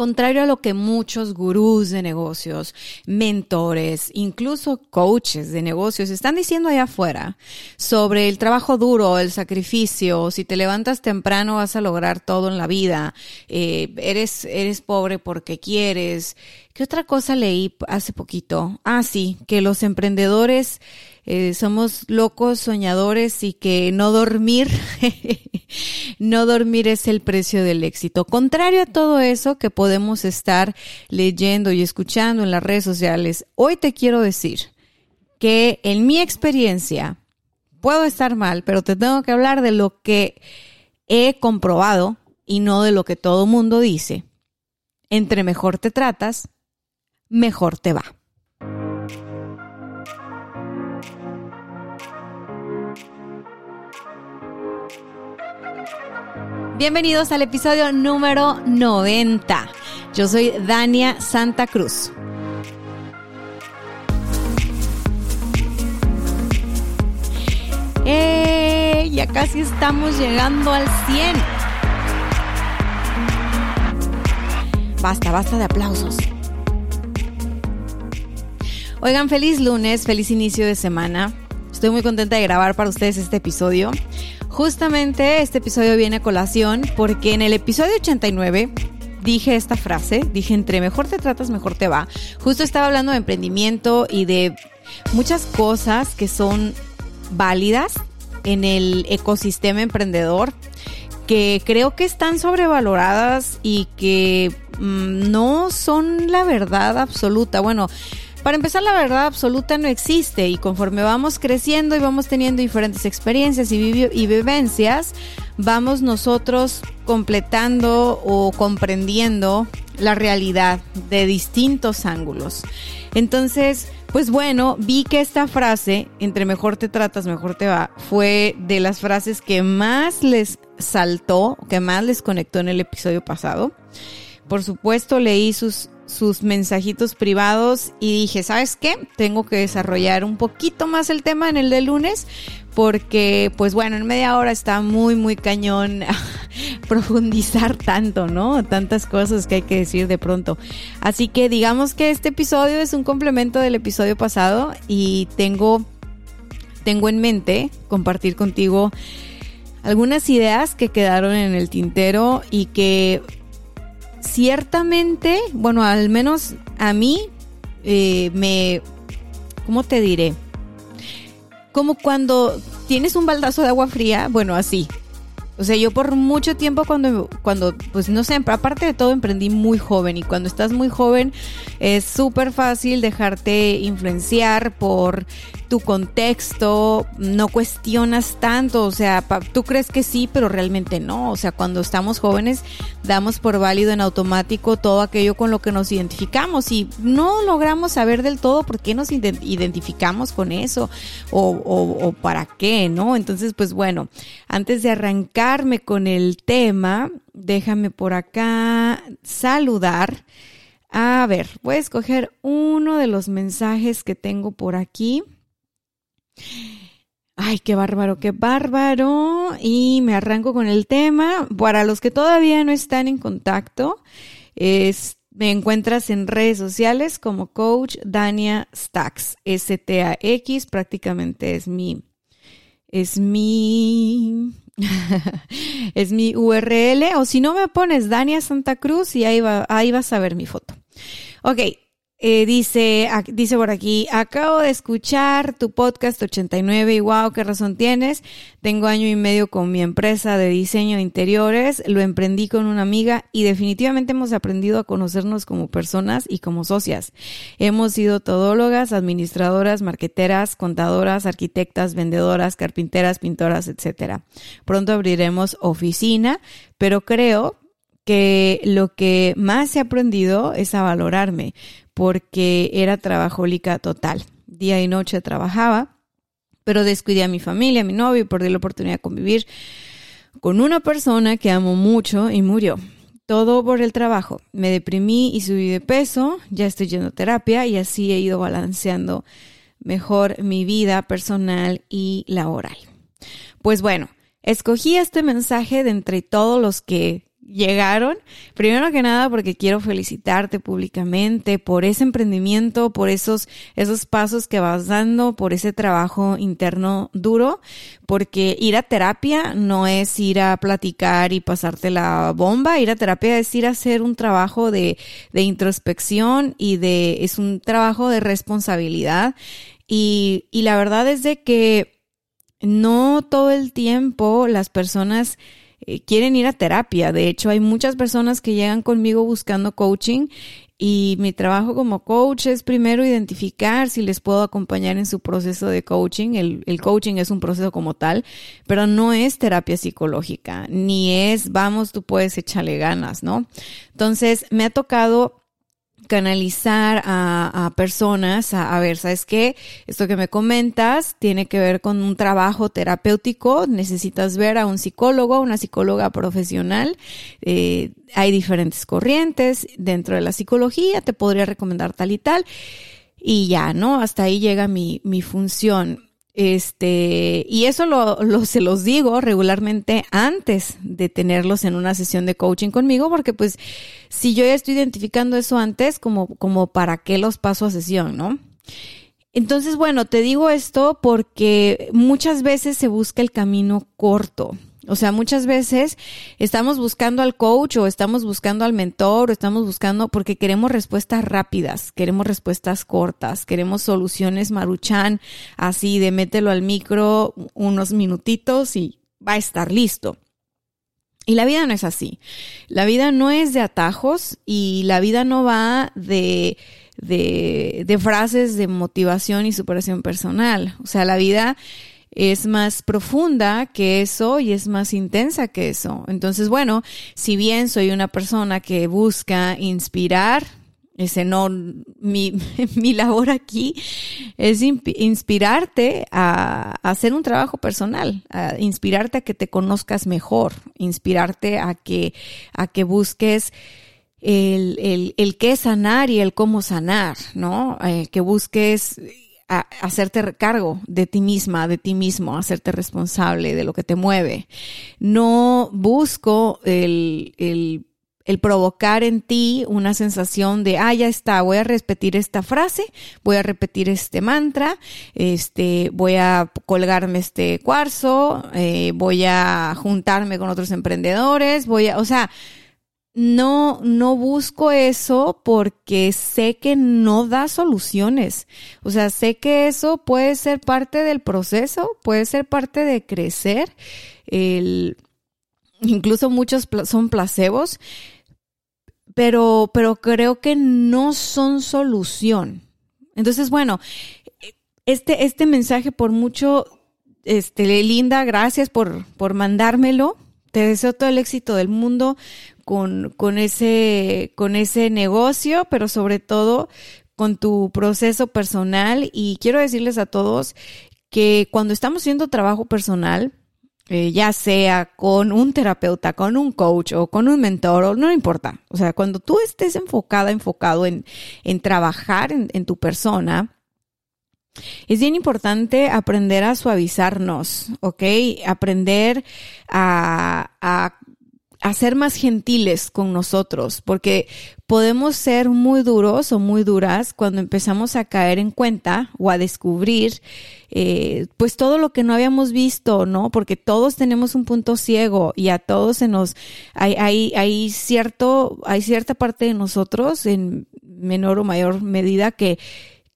Contrario a lo que muchos gurús de negocios, mentores, incluso coaches de negocios están diciendo allá afuera sobre el trabajo duro, el sacrificio, si te levantas temprano vas a lograr todo en la vida, eh, eres, eres pobre porque quieres. ¿Qué otra cosa leí hace poquito? Ah, sí, que los emprendedores eh, somos locos, soñadores y que no dormir, no dormir es el precio del éxito. Contrario a todo eso que podemos estar leyendo y escuchando en las redes sociales, hoy te quiero decir que en mi experiencia, puedo estar mal, pero te tengo que hablar de lo que he comprobado y no de lo que todo mundo dice. Entre mejor te tratas, mejor te va. Bienvenidos al episodio número 90. Yo soy Dania Santa Cruz. ¡Eh! Ya casi estamos llegando al 100. Basta, basta de aplausos. Oigan, feliz lunes, feliz inicio de semana. Estoy muy contenta de grabar para ustedes este episodio. Justamente este episodio viene a colación porque en el episodio 89 dije esta frase, dije entre mejor te tratas, mejor te va. Justo estaba hablando de emprendimiento y de muchas cosas que son válidas en el ecosistema emprendedor que creo que están sobrevaloradas y que mm, no son la verdad absoluta. Bueno, para empezar, la verdad absoluta no existe y conforme vamos creciendo y vamos teniendo diferentes experiencias y, y vivencias, vamos nosotros completando o comprendiendo la realidad de distintos ángulos. Entonces, pues bueno, vi que esta frase, entre mejor te tratas, mejor te va, fue de las frases que más les saltó, que más les conectó en el episodio pasado. Por supuesto, leí sus sus mensajitos privados y dije, ¿sabes qué? Tengo que desarrollar un poquito más el tema en el de lunes porque pues bueno, en media hora está muy muy cañón profundizar tanto, ¿no? Tantas cosas que hay que decir de pronto. Así que digamos que este episodio es un complemento del episodio pasado y tengo tengo en mente compartir contigo algunas ideas que quedaron en el tintero y que ciertamente, bueno, al menos a mí eh, me, ¿cómo te diré? Como cuando tienes un baldazo de agua fría, bueno, así. O sea, yo por mucho tiempo cuando, cuando, pues no sé, aparte de todo emprendí muy joven y cuando estás muy joven es súper fácil dejarte influenciar por tu contexto, no cuestionas tanto, o sea, tú crees que sí, pero realmente no, o sea, cuando estamos jóvenes damos por válido en automático todo aquello con lo que nos identificamos y no logramos saber del todo por qué nos identificamos con eso o, o para qué, ¿no? Entonces, pues bueno, antes de con el tema, déjame por acá saludar. A ver, voy a escoger uno de los mensajes que tengo por aquí. Ay, qué bárbaro, qué bárbaro. Y me arranco con el tema. Para los que todavía no están en contacto, me encuentras en redes sociales como Coach Dania Stacks, S-T-A-X, prácticamente es mi, es mi, es mi URL. O si no me pones Dania Santa Cruz y ahí, va, ahí vas a ver mi foto. Ok, eh, dice, dice por aquí, acabo de escuchar tu podcast 89 y wow, qué razón tienes. Tengo año y medio con mi empresa de diseño de interiores, lo emprendí con una amiga y definitivamente hemos aprendido a conocernos como personas y como socias. Hemos sido todólogas, administradoras, marqueteras, contadoras, arquitectas, vendedoras, carpinteras, pintoras, etcétera. Pronto abriremos oficina, pero creo que lo que más he aprendido es a valorarme, porque era trabajólica total. Día y noche trabajaba, pero descuidé a mi familia, a mi novio y perdí la oportunidad de convivir con una persona que amo mucho y murió. Todo por el trabajo. Me deprimí y subí de peso, ya estoy yendo a terapia y así he ido balanceando mejor mi vida personal y laboral. Pues bueno, escogí este mensaje de entre todos los que llegaron. Primero que nada porque quiero felicitarte públicamente por ese emprendimiento, por esos, esos pasos que vas dando, por ese trabajo interno duro, porque ir a terapia no es ir a platicar y pasarte la bomba, ir a terapia es ir a hacer un trabajo de, de introspección y de, es un trabajo de responsabilidad. Y, y la verdad es de que no todo el tiempo las personas eh, quieren ir a terapia. De hecho, hay muchas personas que llegan conmigo buscando coaching y mi trabajo como coach es primero identificar si les puedo acompañar en su proceso de coaching. El, el, coaching es un proceso como tal, pero no es terapia psicológica, ni es, vamos, tú puedes echarle ganas, ¿no? Entonces, me ha tocado canalizar a, personas a, ver, ¿sabes qué? Esto que me comentas tiene que ver con un trabajo terapéutico, necesitas ver a un psicólogo, una psicóloga profesional. Eh, hay diferentes corrientes dentro de la psicología, te podría recomendar tal y tal. Y ya, ¿no? Hasta ahí llega mi, mi función. Este, y eso lo, lo, se los digo regularmente antes de tenerlos en una sesión de coaching conmigo, porque pues si yo ya estoy identificando eso antes, como, como para qué los paso a sesión, ¿no? Entonces, bueno, te digo esto porque muchas veces se busca el camino corto. O sea, muchas veces estamos buscando al coach o estamos buscando al mentor o estamos buscando porque queremos respuestas rápidas, queremos respuestas cortas, queremos soluciones maruchan, así de mételo al micro unos minutitos y va a estar listo. Y la vida no es así. La vida no es de atajos y la vida no va de, de, de frases de motivación y superación personal. O sea, la vida es más profunda que eso y es más intensa que eso. Entonces, bueno, si bien soy una persona que busca inspirar, ese no, mi, mi labor aquí es inspirarte a, hacer un trabajo personal, a inspirarte a que te conozcas mejor, inspirarte a que, a que busques el, el, el qué sanar y el cómo sanar, ¿no? Eh, que busques hacerte cargo de ti misma, de ti mismo, hacerte responsable de lo que te mueve. No busco el, el, el provocar en ti una sensación de, ah, ya está, voy a repetir esta frase, voy a repetir este mantra, este, voy a colgarme este cuarzo, eh, voy a juntarme con otros emprendedores, voy a, o sea, no, no busco eso porque sé que no da soluciones. O sea, sé que eso puede ser parte del proceso, puede ser parte de crecer. El, incluso muchos son placebos, pero, pero creo que no son solución. Entonces, bueno, este, este mensaje por mucho, este, Linda, gracias por, por mandármelo. Te deseo todo el éxito del mundo con, con, ese, con ese negocio, pero sobre todo con tu proceso personal. Y quiero decirles a todos que cuando estamos haciendo trabajo personal, eh, ya sea con un terapeuta, con un coach o con un mentor, o no importa. O sea, cuando tú estés enfocada, enfocado en, en trabajar en, tu persona, es bien importante aprender a suavizarnos, ¿ok? Aprender a, a, a, ser más gentiles con nosotros, porque podemos ser muy duros o muy duras cuando empezamos a caer en cuenta o a descubrir, eh, pues todo lo que no habíamos visto, ¿no? Porque todos tenemos un punto ciego y a todos se nos, hay, hay, hay cierto, hay cierta parte de nosotros en menor o mayor medida que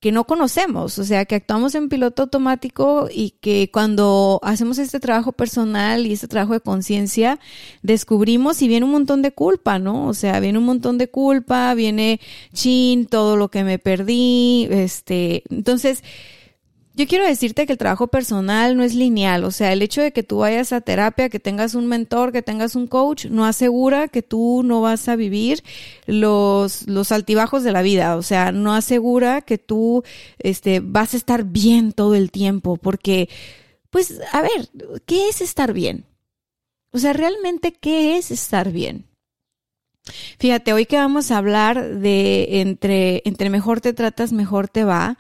que no conocemos, o sea, que actuamos en piloto automático y que cuando hacemos este trabajo personal y este trabajo de conciencia, descubrimos y viene un montón de culpa, ¿no? O sea, viene un montón de culpa, viene chin, todo lo que me perdí, este, entonces, yo quiero decirte que el trabajo personal no es lineal, o sea, el hecho de que tú vayas a terapia, que tengas un mentor, que tengas un coach, no asegura que tú no vas a vivir los, los altibajos de la vida, o sea, no asegura que tú este, vas a estar bien todo el tiempo, porque, pues, a ver, ¿qué es estar bien? O sea, realmente, ¿qué es estar bien? Fíjate, hoy que vamos a hablar de entre, entre mejor te tratas, mejor te va,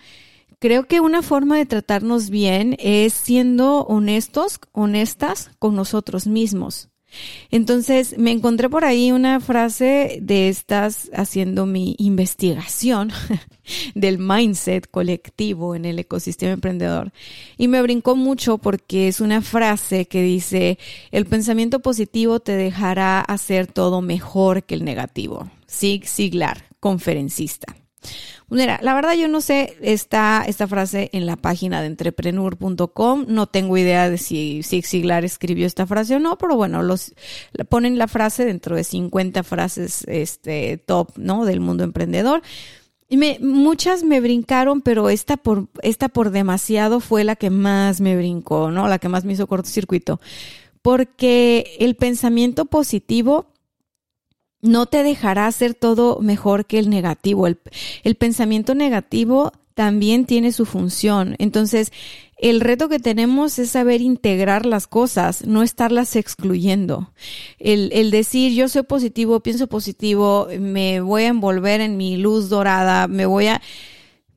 creo que una forma de tratarnos bien es siendo honestos, honestas con nosotros mismos. Entonces me encontré por ahí una frase de estas haciendo mi investigación del mindset colectivo en el ecosistema emprendedor y me brincó mucho porque es una frase que dice el pensamiento positivo te dejará hacer todo mejor que el negativo. Sig Siglar, conferencista. Mira, la verdad yo no sé, está esta frase en la página de entrepreneur.com, no tengo idea de si Zig escribió esta frase o no, pero bueno, los ponen la frase dentro de 50 frases este top, ¿no? del mundo emprendedor. Y me, muchas me brincaron, pero esta por, esta por demasiado fue la que más me brincó, ¿no? La que más me hizo cortocircuito. Porque el pensamiento positivo no te dejará hacer todo mejor que el negativo. El, el, pensamiento negativo también tiene su función. Entonces, el reto que tenemos es saber integrar las cosas, no estarlas excluyendo. El, el decir yo soy positivo, pienso positivo, me voy a envolver en mi luz dorada, me voy a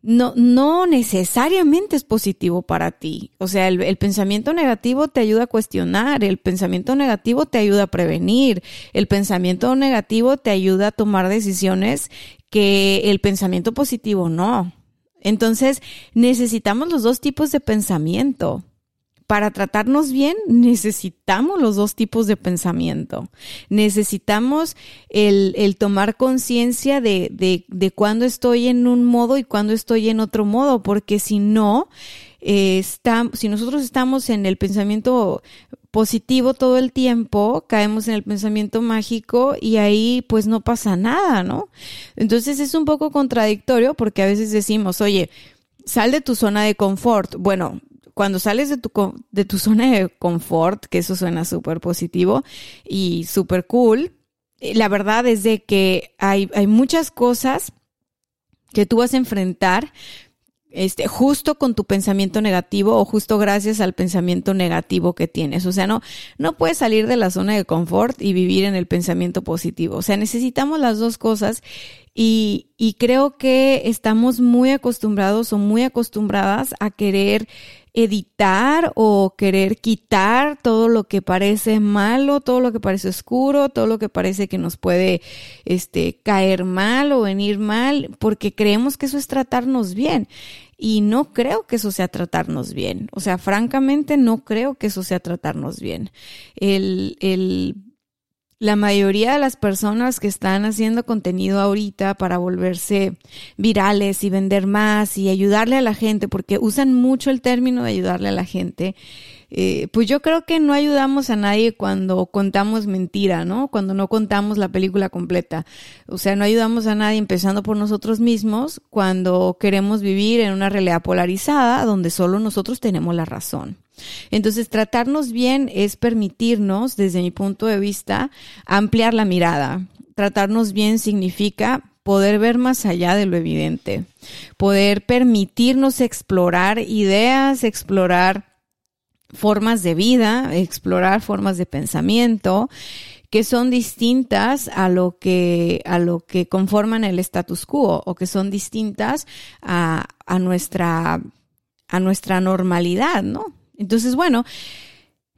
no, no necesariamente es positivo para ti. O sea, el, el, pensamiento negativo te ayuda a cuestionar, el pensamiento negativo te ayuda a prevenir, el pensamiento negativo te ayuda a tomar decisiones que el pensamiento positivo no. Entonces, necesitamos los dos tipos de pensamiento para tratarnos bien necesitamos los dos tipos de pensamiento. Necesitamos el, el tomar conciencia de, de, de cuándo estoy en un modo y cuándo estoy en otro modo, porque si no, eh, está, si nosotros estamos en el pensamiento positivo todo el tiempo, caemos en el pensamiento mágico y ahí pues no pasa nada, ¿no? Entonces es un poco contradictorio porque a veces decimos, oye, sal de tu zona de confort. Bueno, cuando sales de tu, de tu zona de confort, que eso suena súper positivo y súper cool, eh, la verdad es de que hay, hay muchas cosas que tú vas a enfrentar este, justo con tu pensamiento negativo o justo gracias al pensamiento negativo que tienes. O sea, no, no puedes salir de la zona de confort y vivir en el pensamiento positivo. O sea, necesitamos las dos cosas y, y creo que estamos muy acostumbrados o muy acostumbradas a querer editar o querer quitar todo lo que parece malo, todo lo que parece oscuro, todo lo que parece que nos puede este caer mal o venir mal, porque creemos que eso es tratarnos bien. Y no creo que eso sea tratarnos bien. O sea, francamente no creo que eso sea tratarnos bien. El, el la mayoría de las personas que están haciendo contenido ahorita para volverse virales y vender más y ayudarle a la gente, porque usan mucho el término de ayudarle a la gente, eh, pues yo creo que no ayudamos a nadie cuando contamos mentira, ¿no? Cuando no contamos la película completa. O sea, no ayudamos a nadie empezando por nosotros mismos cuando queremos vivir en una realidad polarizada donde solo nosotros tenemos la razón. Entonces, tratarnos bien es permitirnos, desde mi punto de vista, ampliar la mirada. Tratarnos bien significa poder ver más allá de lo evidente, poder permitirnos explorar ideas, explorar formas de vida, explorar formas de pensamiento que son distintas a lo que, a lo que conforman el status quo o que son distintas a, a nuestra, a nuestra normalidad, ¿no? Entonces, bueno,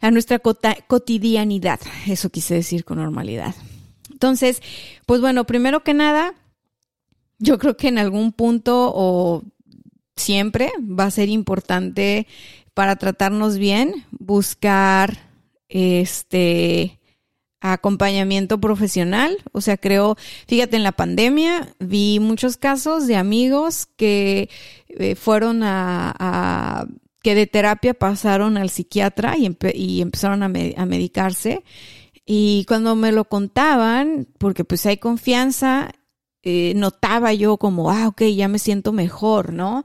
a nuestra cotidianidad, eso quise decir con normalidad. Entonces, pues bueno, primero que nada, yo creo que en algún punto o siempre va a ser importante para tratarnos bien buscar este acompañamiento profesional. O sea, creo, fíjate, en la pandemia vi muchos casos de amigos que eh, fueron a que de terapia pasaron al psiquiatra y, empezaron a, a, medicarse. Y cuando me lo contaban, porque pues hay confianza eh, notaba yo como, ah, ok, ya me siento mejor, ¿no?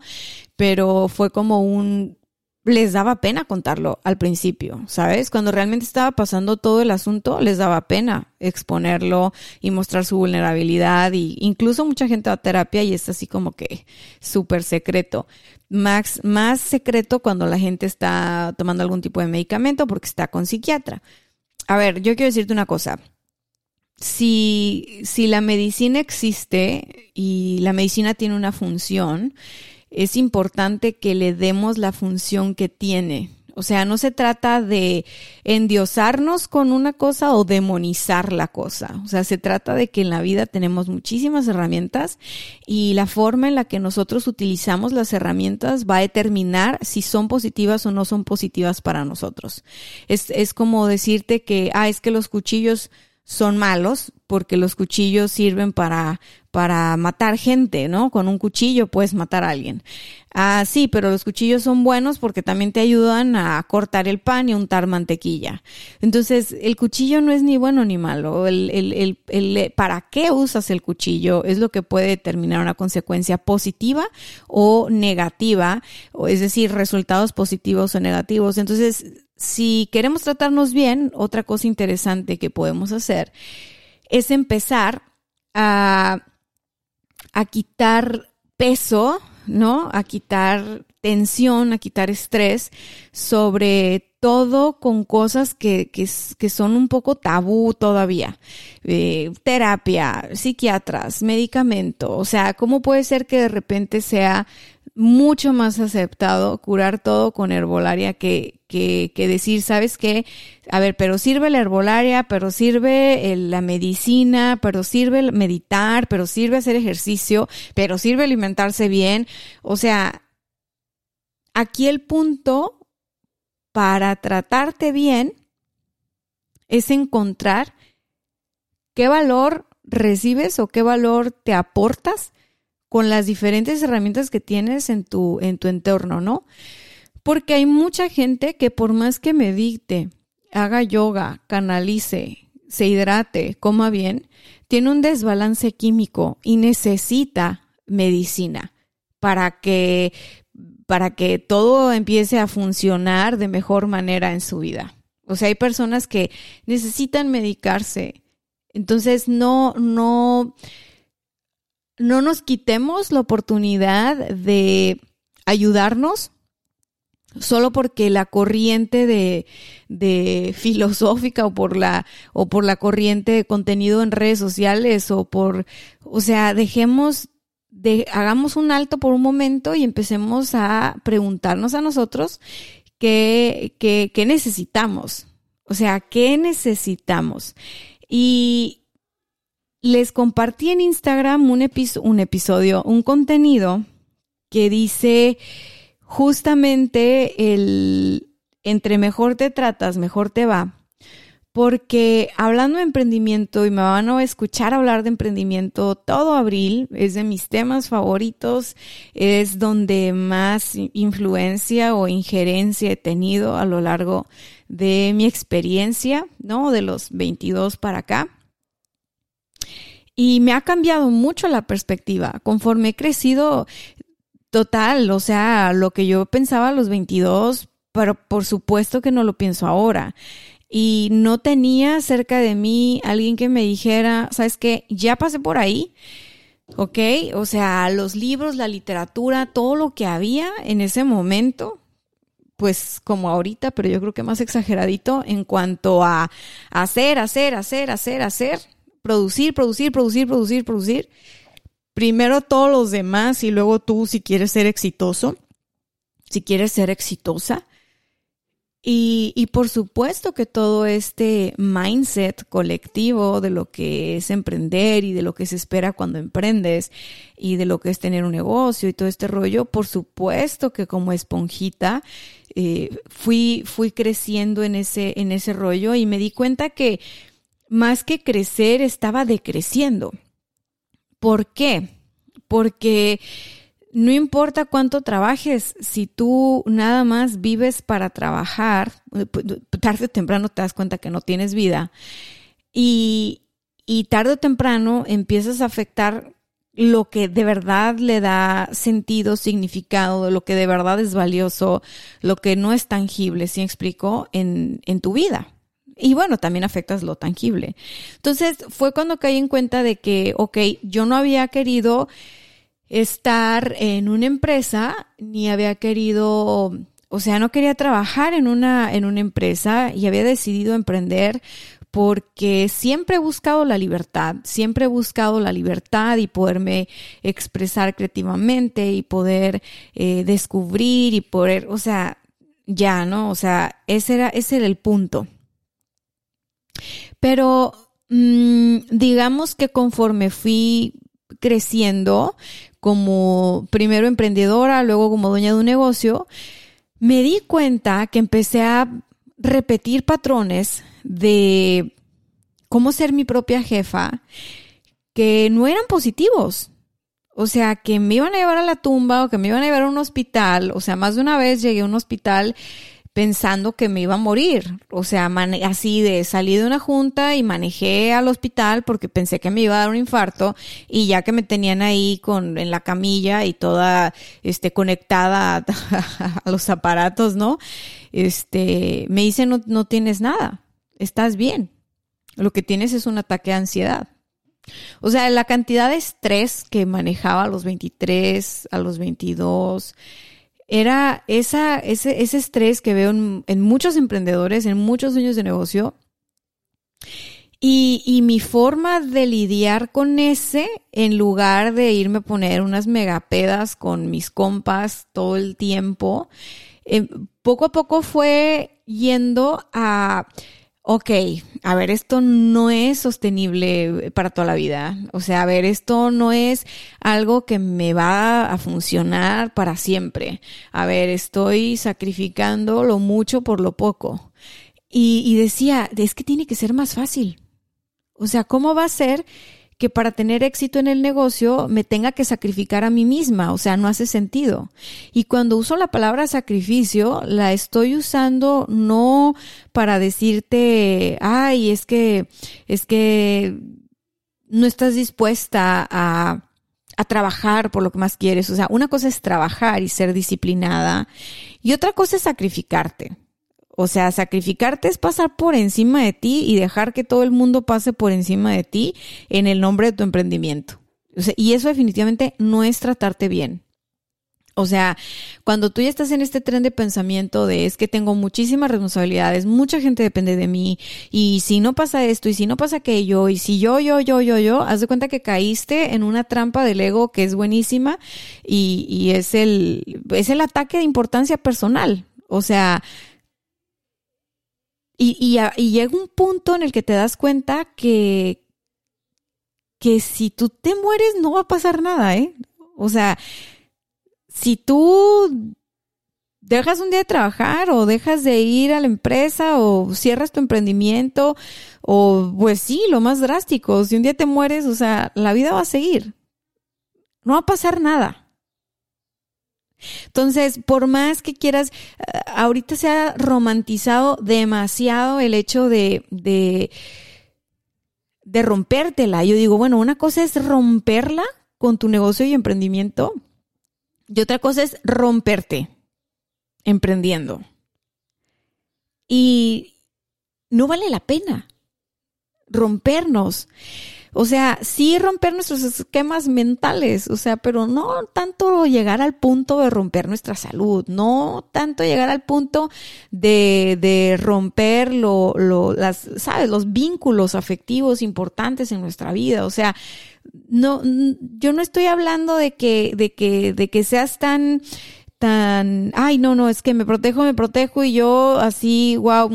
Pero fue como un, les daba pena contarlo al principio, ¿sabes? Cuando realmente estaba pasando todo el asunto, les daba pena exponerlo y mostrar su vulnerabilidad y incluso mucha gente va a terapia y es así como que súper secreto. Más, más secreto cuando la gente está tomando algún tipo de medicamento porque está con psiquiatra. A ver, yo quiero decirte una cosa. Si, si la medicina existe y la medicina tiene una función, es importante que le demos la función que tiene. O sea, no se trata de endiosarnos con una cosa o demonizar la cosa. O sea, se trata de que en la vida tenemos muchísimas herramientas y la forma en la que nosotros utilizamos las herramientas va a determinar si son positivas o no son positivas para nosotros. Es, es como decirte que, ah, es que los cuchillos son malos porque los cuchillos sirven para, para matar gente, ¿no? Con un cuchillo puedes matar a alguien. Ah, sí, pero los cuchillos son buenos porque también te ayudan a cortar el pan y untar mantequilla. Entonces, el cuchillo no es ni bueno ni malo. El, el, el, el, ¿Para qué usas el cuchillo? Es lo que puede determinar una consecuencia positiva o negativa, o es decir, resultados positivos o negativos. Entonces, si queremos tratarnos bien, otra cosa interesante que podemos hacer es empezar a, a quitar peso, ¿no? A quitar tensión, a quitar estrés sobre todo con cosas que, que, son un poco tabú todavía. Eh, terapia, psiquiatras, medicamento. O sea, ¿cómo puede ser que de repente sea mucho más aceptado curar todo con herbolaria que, que, que decir, ¿sabes qué? A ver, pero sirve la herbolaria, pero sirve la medicina, pero sirve meditar, pero sirve hacer ejercicio, pero sirve alimentarse bien. O sea, aquí el punto para tratarte bien es encontrar qué valor recibes o qué valor te aportas con las diferentes herramientas que tienes en tu, en tu entorno, ¿no? Porque hay mucha gente que por más que medite, haga yoga, canalice, se hidrate, coma bien, tiene un desbalance químico y necesita medicina para que, para que todo empiece a funcionar de mejor manera en su vida. O sea, hay personas que necesitan medicarse. Entonces, no, no, no nos quitemos la oportunidad de ayudarnos solo porque la corriente de, de, filosófica o por la o por la corriente de contenido en redes sociales o por o sea dejemos de hagamos un alto por un momento y empecemos a preguntarnos a nosotros qué, qué, qué necesitamos. O sea qué necesitamos y les compartí en Instagram un, episodio, un contenido que dice justamente el entre mejor te tratas, mejor te va. Porque hablando de emprendimiento, y me van a escuchar hablar de emprendimiento todo abril, es de mis temas favoritos, es donde más influencia o injerencia he tenido a lo largo de mi experiencia, ¿no? De los 22 para acá. Y me ha cambiado mucho la perspectiva conforme he crecido total, o sea, lo que yo pensaba a los 22, pero por supuesto que no lo pienso ahora. Y no tenía cerca de mí alguien que me dijera, ¿sabes qué? Ya pasé por ahí. ¿Ok? O sea, los libros, la literatura, todo lo que había en ese momento, pues como ahorita, pero yo creo que más exageradito en cuanto a hacer, hacer, hacer, hacer, hacer producir, producir, producir, producir, producir. Primero todos los demás y luego tú si quieres ser exitoso, si quieres ser exitosa. Y, y, por supuesto que todo este mindset colectivo de lo que es emprender y de lo que se espera cuando emprendes y de lo que es tener un negocio y todo este rollo, por supuesto que como esponjita eh, fui, fui creciendo en ese, en ese rollo y me di cuenta que más que crecer, estaba decreciendo. ¿Por qué? Porque no importa cuánto trabajes, si tú nada más vives para trabajar, tarde o temprano te das cuenta que no tienes vida y, y tarde o temprano empiezas a afectar lo que de verdad le da sentido, significado, lo que de verdad es valioso, lo que no es tangible, ¿sí explico? En, en tu vida. Y bueno, también afectas lo tangible. Entonces fue cuando caí en cuenta de que, ok, yo no había querido estar en una empresa, ni había querido, o sea, no quería trabajar en una, en una empresa y había decidido emprender porque siempre he buscado la libertad, siempre he buscado la libertad y poderme expresar creativamente y poder eh, descubrir y poder, o sea, ya, ¿no? O sea, ese era, ese era el punto. Pero mmm, digamos que conforme fui creciendo como primero emprendedora, luego como dueña de un negocio, me di cuenta que empecé a repetir patrones de cómo ser mi propia jefa que no eran positivos. O sea, que me iban a llevar a la tumba o que me iban a llevar a un hospital. O sea, más de una vez llegué a un hospital pensando que me iba a morir. O sea, así de salí de una junta y manejé al hospital porque pensé que me iba a dar un infarto y ya que me tenían ahí con en la camilla y toda este conectada a, a los aparatos, ¿no? Este, me dice no no tienes nada estás bien. Lo que tienes es un ataque de ansiedad. O sea, la cantidad de estrés que manejaba a los 23, a los 22, era ese, ese estrés que veo en, en, muchos emprendedores, en muchos dueños de negocio. Y, y, mi forma de lidiar con ese, en lugar de irme a poner unas megapedas con mis compas todo el tiempo, eh, poco a poco fue yendo a ok, a ver, esto no es sostenible para toda la vida. O sea, a ver, esto no es algo que me va a funcionar para siempre. A ver, estoy sacrificando lo mucho por lo poco. Y, y decía, es que tiene que ser más fácil. O sea, ¿cómo va a ser que para tener éxito en el negocio me tenga que sacrificar a mí misma, o sea, no hace sentido. Y cuando uso la palabra sacrificio, la estoy usando no para decirte, ay, es que, es que no estás dispuesta a, a trabajar por lo que más quieres. O sea, una cosa es trabajar y ser disciplinada y otra cosa es sacrificarte. O sea, sacrificarte es pasar por encima de ti y dejar que todo el mundo pase por encima de ti en el nombre de tu emprendimiento. O sea, y eso definitivamente no es tratarte bien. O sea, cuando tú ya estás en este tren de pensamiento de es que tengo muchísimas responsabilidades, mucha gente depende de mí, y si no pasa esto, y si no pasa aquello, y si yo, yo, yo, yo, yo, haz de cuenta que caíste en una trampa del ego que es buenísima y, y es el, es el ataque de importancia personal. O sea, y, y, llega un punto en el que te das cuenta que, que si tú te mueres no va a pasar nada, ¿eh? O sea, si tú dejas un día de trabajar o dejas de ir a la empresa o cierras tu emprendimiento o pues sí, lo más drástico, si un día te mueres, o sea, la vida va a seguir. No va a pasar nada. Entonces, por más que quieras, eh, ahorita se ha romantizado demasiado el hecho de, de, de rompértela. Yo digo, bueno, una cosa es romperla con tu negocio y emprendimiento y otra cosa es romperte emprendiendo. Y no vale la pena rompernos. O sea, sí romper nuestros esquemas mentales, o sea, pero no tanto llegar al punto de romper nuestra salud, no tanto llegar al punto de, de romper lo, lo, las, sabes, los vínculos afectivos importantes en nuestra vida. O sea, no, yo no estoy hablando de que, de que, de que seas tan, ay, no, no, es que me protejo, me protejo y yo así, wow,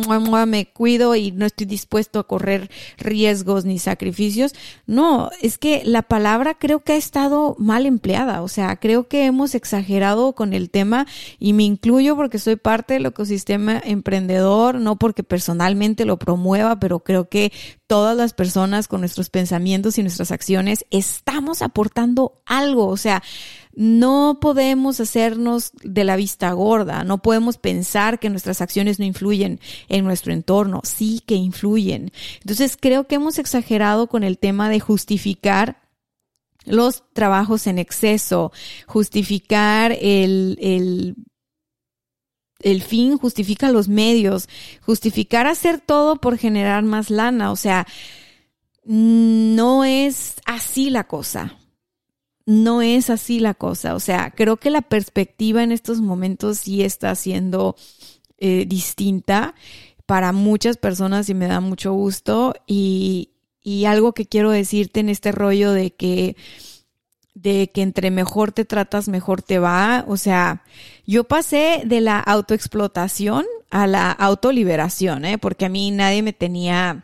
me cuido y no estoy dispuesto a correr riesgos ni sacrificios. No, es que la palabra creo que ha estado mal empleada, o sea, creo que hemos exagerado con el tema y me incluyo porque soy parte del ecosistema emprendedor, no porque personalmente lo promueva, pero creo que todas las personas con nuestros pensamientos y nuestras acciones estamos aportando algo, o sea, no podemos hacernos de la vista gorda, no podemos pensar que nuestras acciones no influyen en nuestro entorno, sí que influyen. Entonces creo que hemos exagerado con el tema de justificar los trabajos en exceso, justificar el, el, el fin justifica los medios, justificar hacer todo por generar más lana, o sea, no es así la cosa. No es así la cosa. O sea, creo que la perspectiva en estos momentos sí está siendo eh, distinta para muchas personas y me da mucho gusto. Y, y algo que quiero decirte en este rollo de que de que entre mejor te tratas, mejor te va. O sea, yo pasé de la autoexplotación a la autoliberación, ¿eh? porque a mí nadie me tenía,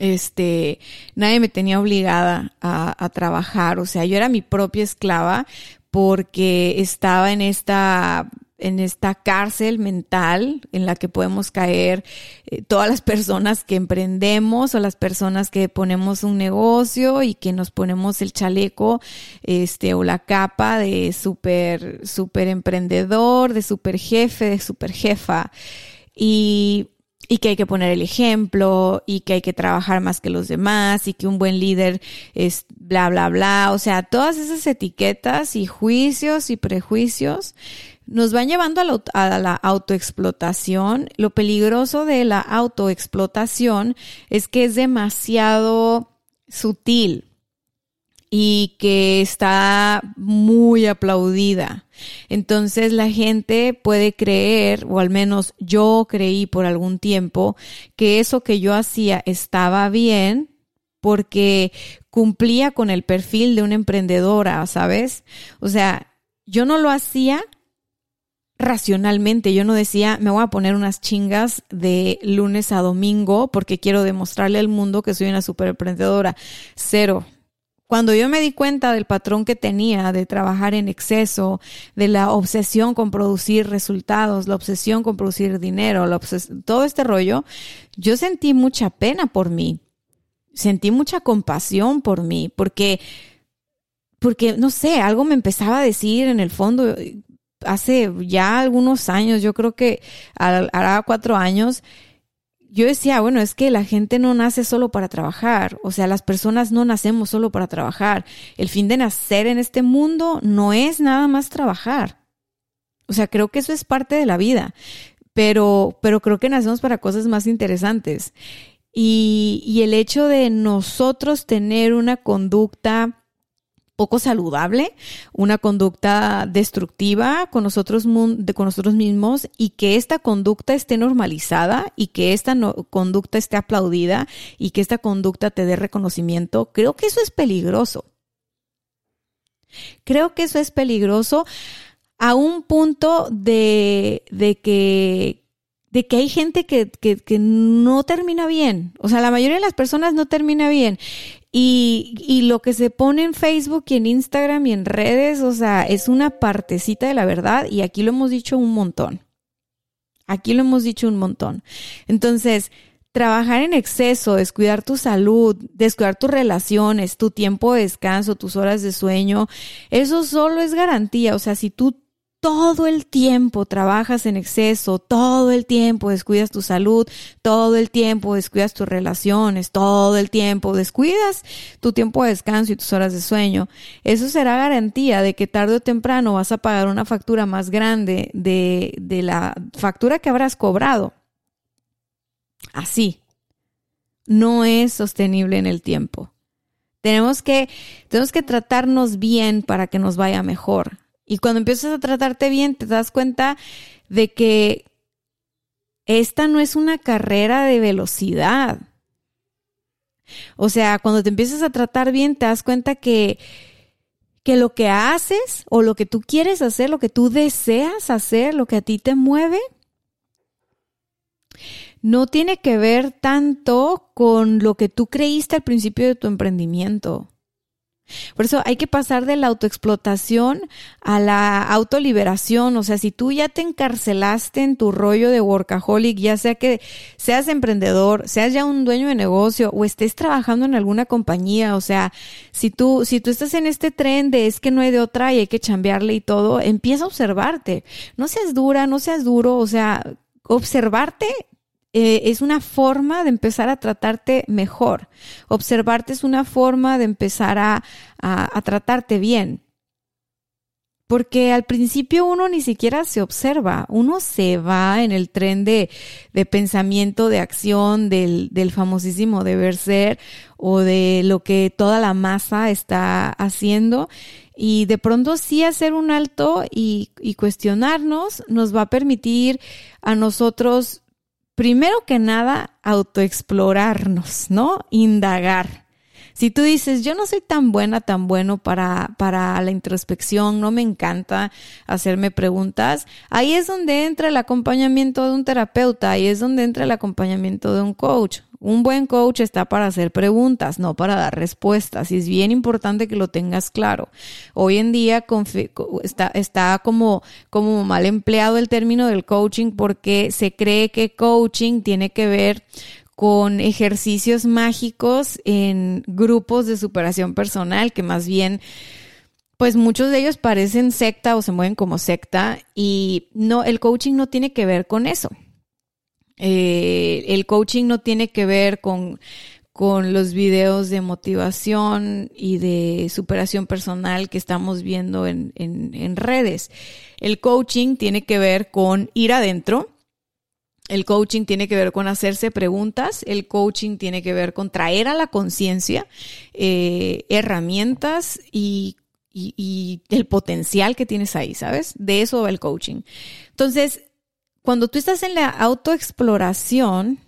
este, nadie me tenía obligada a, a trabajar. O sea, yo era mi propia esclava porque estaba en esta en esta cárcel mental en la que podemos caer eh, todas las personas que emprendemos o las personas que ponemos un negocio y que nos ponemos el chaleco este o la capa de súper súper emprendedor, de súper jefe, de súper jefa y y que hay que poner el ejemplo y que hay que trabajar más que los demás y que un buen líder es bla, bla, bla. O sea, todas esas etiquetas y juicios y prejuicios nos van llevando a la, autoexplotación. Lo peligroso de la autoexplotación es que es demasiado sutil y que está muy aplaudida. Entonces la gente puede creer, o al menos yo creí por algún tiempo, que eso que yo hacía estaba bien porque cumplía con el perfil de una emprendedora, ¿sabes? O sea, yo no lo hacía racionalmente. Yo no decía, me voy a poner unas chingas de lunes a domingo porque quiero demostrarle al mundo que soy una super emprendedora. Cero. Cuando yo me di cuenta del patrón que tenía de trabajar en exceso, de la obsesión con producir resultados, la obsesión con producir dinero, todo este rollo, yo sentí mucha pena por mí. Sentí mucha compasión por mí, porque porque no sé, algo me empezaba a decir en el fondo, hace ya algunos años, yo creo que hará cuatro años, yo decía, bueno, es que la gente no nace solo para trabajar, o sea, las personas no nacemos solo para trabajar. El fin de nacer en este mundo no es nada más trabajar. O sea, creo que eso es parte de la vida, pero, pero creo que nacemos para cosas más interesantes. Y, y el hecho de nosotros tener una conducta poco saludable, una conducta destructiva con nosotros, con nosotros mismos y que esta conducta esté normalizada y que esta conducta esté aplaudida y que esta conducta te dé reconocimiento, creo que eso es peligroso. Creo que eso es peligroso a un punto de, de que, de que hay gente que, que, no termina bien. O sea, la mayoría de las personas no termina bien. Y, y lo que se pone en Facebook y en Instagram y en redes, o sea, es una partecita de la verdad y aquí lo hemos dicho un montón. Aquí lo hemos dicho un montón. Entonces, trabajar en exceso, descuidar tu salud, descuidar tus relaciones, tu tiempo de descanso, tus horas de sueño, eso solo es garantía. O sea, si tú todo el tiempo trabajas en exceso, todo el tiempo descuidas tu salud, todo el tiempo descuidas tus relaciones, todo el tiempo descuidas tu tiempo de descanso y tus horas de sueño, eso será garantía de que tarde o temprano vas a pagar una factura más grande de, de la factura que habrás cobrado. Así. No es sostenible en el tiempo. Tenemos que, tenemos que tratarnos bien para que nos vaya mejor. Y cuando empiezas a tratarte bien, te das cuenta de que esta no es una carrera de velocidad. O sea, cuando te empiezas a tratar bien, te das cuenta que, que lo que haces o lo que tú quieres hacer, lo que tú deseas hacer, lo que a ti te mueve, no tiene que ver tanto con lo que tú creíste al principio de tu emprendimiento. Por eso hay que pasar de la autoexplotación a la autoliberación. O sea, si tú ya te encarcelaste en tu rollo de workaholic, ya sea que seas emprendedor, seas ya un dueño de negocio o estés trabajando en alguna compañía, o sea, si tú, si tú estás en este tren de es que no hay de otra y hay que chambearle y todo, empieza a observarte. No seas dura, no seas duro, o sea, observarte eh, es una forma de empezar a tratarte mejor. Observarte es una forma de empezar a, a tratarte bien. Porque al principio uno ni siquiera se observa, uno se va en el tren de, de pensamiento, de acción, del, del, famosísimo deber ser o de lo que toda la masa está haciendo. Y de pronto sí hacer un alto y, y cuestionarnos nos va a permitir a nosotros, primero que nada, autoexplorarnos, ¿no? Indagar si tú dices, yo no soy tan buena, tan bueno para, para la introspección, no me encanta hacerme preguntas, ahí es donde entra el acompañamiento de un terapeuta, ahí es donde entra el acompañamiento de un coach. Un buen coach está para hacer preguntas, no para dar respuestas. Y es bien importante que lo tengas claro. Hoy en día está, está como, como mal empleado el término del coaching porque se cree que coaching tiene que ver con ejercicios mágicos en grupos de superación personal, que más bien, pues muchos de ellos parecen secta o se mueven como secta y no, el coaching no tiene que ver con eso. Eh, el coaching no tiene que ver con, con los videos de motivación y de superación personal que estamos viendo en, en redes. El coaching tiene que ver con ir adentro, el coaching tiene que ver con hacerse preguntas, el coaching tiene que ver con traer a la conciencia eh, herramientas y, y, el potencial que tienes ahí, ¿sabes? De eso va el coaching. Entonces, cuando tú estás en la autoexploración,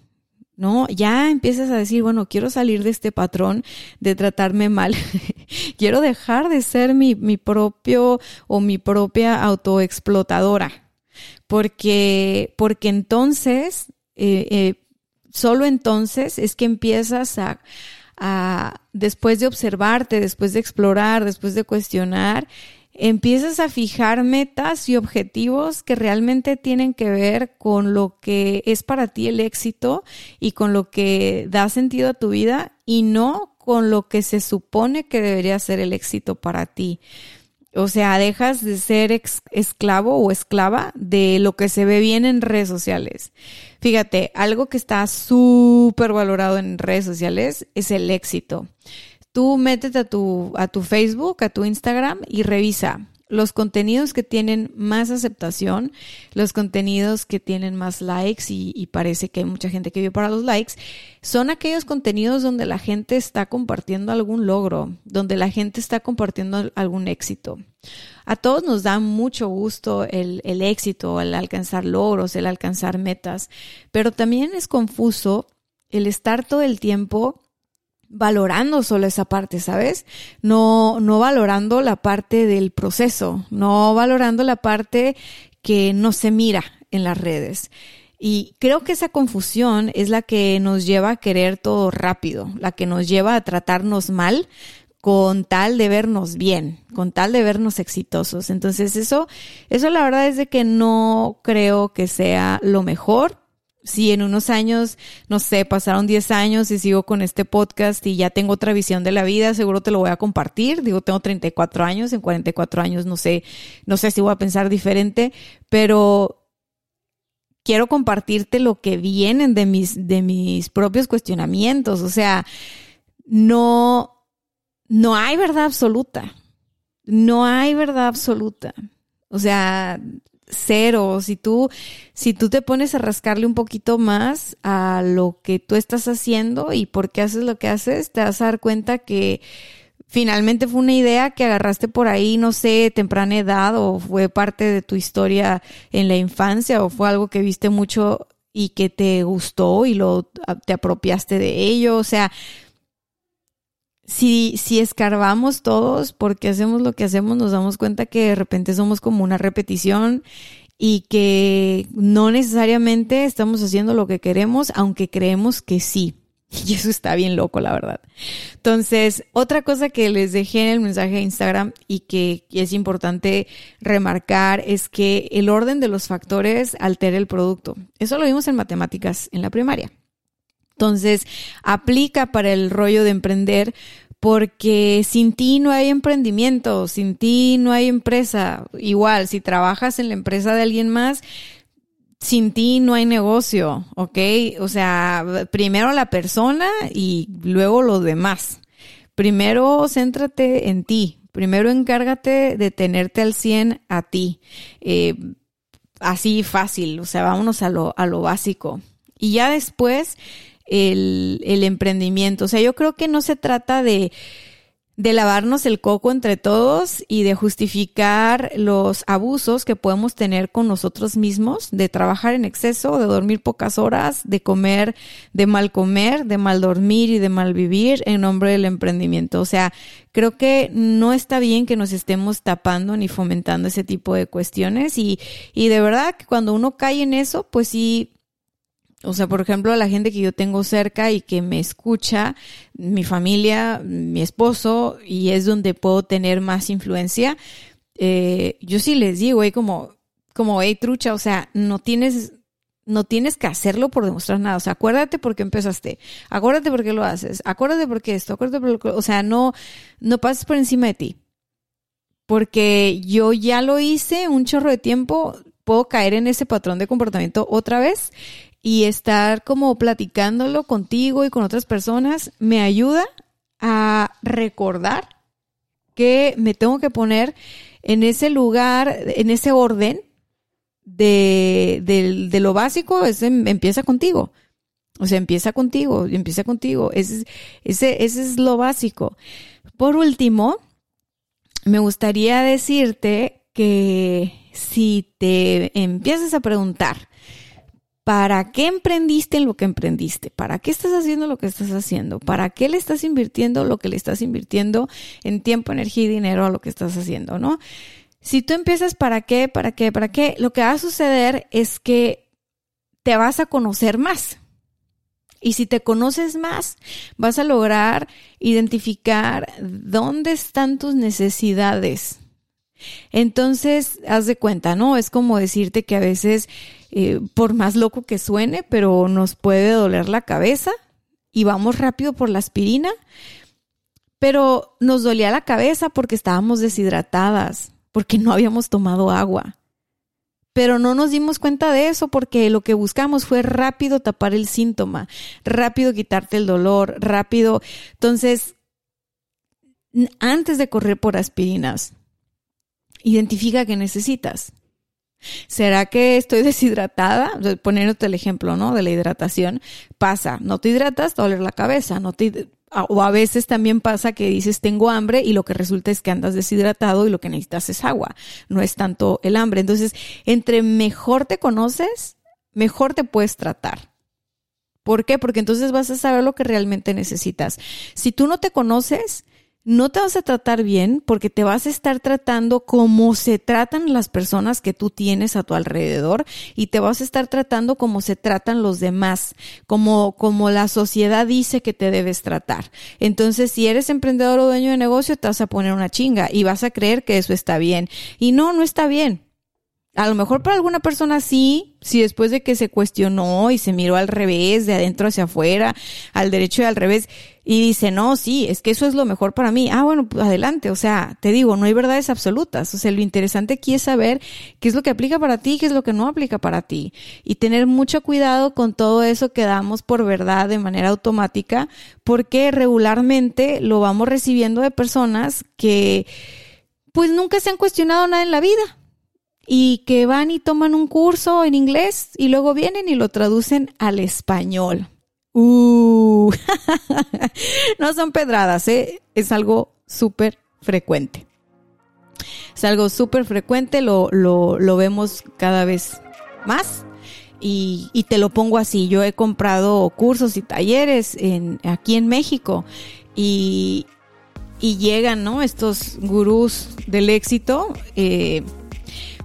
¿no? Ya empiezas a decir, bueno, quiero salir de este patrón de tratarme mal. quiero dejar de ser mi, mi propio o mi propia autoexplotadora porque, porque entonces, eh, eh, solo entonces es que empiezas a, a, después de observarte, después de explorar, después de cuestionar, empiezas a fijar metas y objetivos que realmente tienen que ver con lo que es para ti el éxito y con lo que da sentido a tu vida y no con lo que se supone que debería ser el éxito para ti. O sea, dejas de ser esclavo o esclava de lo que se ve bien en redes sociales. Fíjate, algo que está súper valorado en redes sociales es el éxito. Tú métete a tu, a tu Facebook, a tu Instagram y revisa los contenidos que tienen más aceptación, los contenidos que tienen más likes y, parece que hay mucha gente que vive para los likes, son aquellos contenidos donde la gente está compartiendo algún logro, donde la gente está compartiendo algún éxito. A todos nos da mucho gusto el, el éxito, el alcanzar logros, el alcanzar metas, pero también es confuso el estar todo el tiempo valorando solo esa parte, ¿sabes? No, no valorando la parte del proceso, no valorando la parte que no se mira en las redes. Y creo que esa confusión es la que nos lleva a querer todo rápido, la que nos lleva a tratarnos mal con tal de vernos bien, con tal de vernos exitosos. Entonces eso, eso la verdad es de que no creo que sea lo mejor si en unos años, no sé, pasaron 10 años y sigo con este podcast y ya tengo otra visión de la vida, seguro te lo voy a compartir. Digo, tengo 34 años, en 44 años no sé, no sé si voy a pensar diferente, pero quiero compartirte lo que vienen de mis, de mis propios cuestionamientos. O sea, no, no hay verdad absoluta. No hay verdad absoluta. O sea, cero. Si tú, si tú te pones a rascarle un poquito más a lo que tú estás haciendo y por qué haces lo que haces, te vas a dar cuenta que finalmente fue una idea que agarraste por ahí, no sé, temprana edad o fue parte de tu historia en la infancia o fue algo que viste mucho y que te gustó y lo te apropiaste de ello, o sea, si, si escarbamos todos porque hacemos lo que hacemos, nos damos cuenta que de repente somos como una repetición y que no necesariamente estamos haciendo lo que queremos, aunque creemos que sí. Y eso está bien loco, la verdad. Entonces, otra cosa que les dejé en el mensaje de Instagram y que es importante remarcar es que el orden de los factores altera el producto. Eso lo vimos en matemáticas en la primaria. Entonces, aplica para el rollo de emprender porque sin ti no hay emprendimiento, sin ti no hay empresa. Igual, si trabajas en la empresa de alguien más, sin ti no hay negocio, ¿ok? O sea, primero la persona y luego los demás. Primero céntrate en ti, primero encárgate de tenerte al 100 a ti. Eh, así fácil, o sea, vámonos a lo, a lo básico. Y ya después el, el emprendimiento. O sea, yo creo que no se trata de de lavarnos el coco entre todos y de justificar los abusos que podemos tener con nosotros mismos, de trabajar en exceso, de dormir pocas horas, de comer, de mal comer, de mal dormir y de mal vivir en nombre del emprendimiento. O sea, creo que no está bien que nos estemos tapando ni fomentando ese tipo de cuestiones y, y de verdad que cuando uno cae en eso, pues sí, o sea, por ejemplo, la gente que yo tengo cerca y que me escucha, mi familia, mi esposo, y es donde puedo tener más influencia, eh, yo sí les digo, como, como, hey, trucha, o sea, no tienes, no tienes que hacerlo por demostrar nada. O sea, acuérdate por qué empezaste. Acuérdate por qué lo haces. Acuérdate por qué esto. Acuérdate por que, o sea, no, no pases por encima de ti. Porque yo ya lo hice un chorro de tiempo, puedo caer en ese patrón de comportamiento otra vez y estar como platicándolo contigo y con otras personas me ayuda a recordar que me tengo que poner en ese lugar, en ese orden de, lo básico, es, em, empieza contigo. O sea, empieza contigo, empieza contigo. Ese, ese, ese es lo básico. Por último, me gustaría decirte que si te empiezas a preguntar, ¿Para qué emprendiste en lo que emprendiste? ¿Para qué estás haciendo lo que estás haciendo? ¿Para qué le estás invirtiendo lo que le estás invirtiendo en tiempo, energía y dinero a lo que estás haciendo, no? Si tú empiezas para qué, para qué, para qué, lo que va a suceder es que te vas a conocer más. Y si te conoces más, vas a lograr identificar dónde están tus necesidades. Entonces, haz de cuenta, ¿no? Es como decirte que a veces eh, por más loco que suene, pero nos puede doler la cabeza y vamos rápido por la aspirina, pero nos dolía la cabeza porque estábamos deshidratadas, porque no habíamos tomado agua. Pero no nos dimos cuenta de eso porque lo que buscamos fue rápido tapar el síntoma, rápido quitarte el dolor, rápido. Entonces, antes de correr por aspirinas, identifica qué necesitas. ¿Será que estoy deshidratada? Poniéndote el ejemplo, ¿no? De la hidratación. Pasa, no te hidratas, te la cabeza, no te, o a veces también pasa que dices tengo hambre y lo que resulta es que andas deshidratado y lo que necesitas es agua, no es tanto el hambre. Entonces, entre mejor te conoces, mejor te puedes tratar. ¿Por qué? Porque entonces vas a saber lo que realmente necesitas. Si tú no te conoces, no te vas a tratar bien porque te vas a estar tratando como se tratan las personas que tú tienes a tu alrededor y te vas a estar tratando como se tratan los demás, como, como la sociedad dice que te debes tratar. Entonces, si eres emprendedor o dueño de negocio, te vas a poner una chinga y vas a creer que eso está bien. Y no, no está bien. A lo mejor para alguna persona sí, si después de que se cuestionó y se miró al revés, de adentro hacia afuera, al derecho y al revés, y dice, no, sí, es que eso es lo mejor para mí. Ah, bueno, pues adelante. O sea, te digo, no hay verdades absolutas. O sea, lo interesante aquí es saber qué es lo que aplica para ti, qué es lo que no aplica para ti. Y tener mucho cuidado con todo eso que damos por verdad de manera automática, porque regularmente lo vamos recibiendo de personas que, pues nunca se han cuestionado nada en la vida y que van y toman un curso en inglés y luego vienen y lo traducen al español. Uh, no son pedradas, ¿eh? es algo súper frecuente. Es algo súper frecuente, lo, lo, vemos cada vez más. Y, te lo pongo así, yo he comprado cursos y talleres aquí en México y, y llegan, ¿no? Estos gurús del éxito. Eh,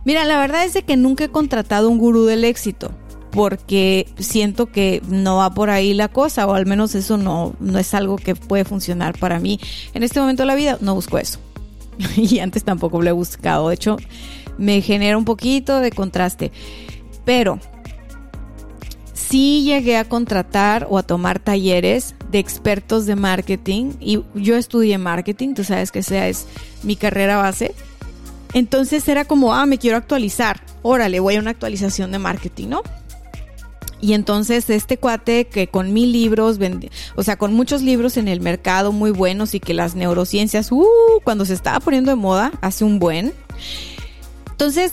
Mira, la verdad es de que nunca he contratado un gurú del éxito porque siento que no va por ahí la cosa o al menos eso no, no es algo que puede funcionar para mí. En este momento de la vida no busco eso. y antes tampoco lo he buscado. De hecho, me genera un poquito de contraste. Pero sí llegué a contratar o a tomar talleres de expertos de marketing y yo estudié marketing, tú sabes que esa es mi carrera base Entonces era como, ah, me quiero actualizar. Órale, voy a una actualización de marketing, ¿no? Y entonces este cuate que con mil libros, o sea, con muchos libros en el mercado muy buenos y que las neurociencias, uh, cuando se estaba poniendo de moda, hace un buen. Entonces,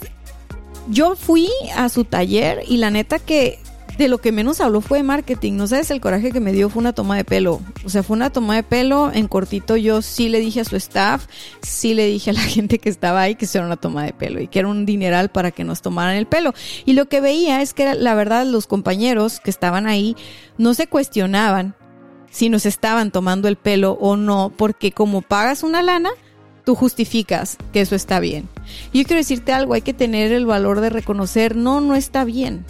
yo fui a su taller y la neta que de lo que menos habló fue de marketing. No sabes el coraje que me dio, fue una toma de pelo. O sea, fue una toma de pelo. En cortito, yo sí le dije a su staff, sí le dije a la gente que estaba ahí que eso era una toma de pelo y que era un dineral para que nos tomaran el pelo. Y lo que veía es que la verdad los compañeros que estaban ahí no se cuestionaban si nos estaban tomando el pelo o no, porque como pagas una lana, tú justificas que eso está bien. Y yo quiero decirte algo, hay que tener el valor de reconocer, no, no está bien.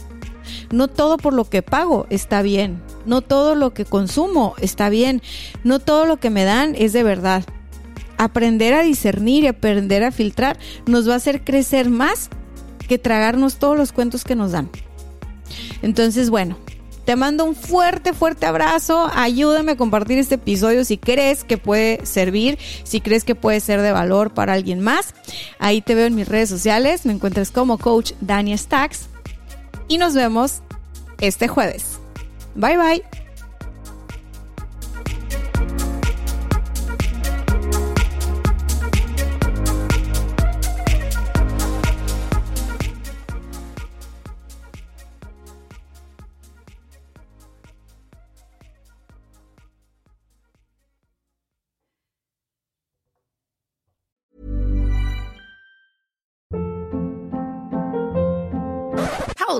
No todo por lo que pago está bien. No todo lo que consumo está bien. No todo lo que me dan es de verdad. Aprender a discernir y aprender a filtrar nos va a hacer crecer más que tragarnos todos los cuentos que nos dan. Entonces, bueno, te mando un fuerte, fuerte abrazo. Ayúdame a compartir este episodio si crees que puede servir, si crees que puede ser de valor para alguien más. Ahí te veo en mis redes sociales. Me encuentras como coach Dania Stacks y nos vemos este jueves. Bye bye.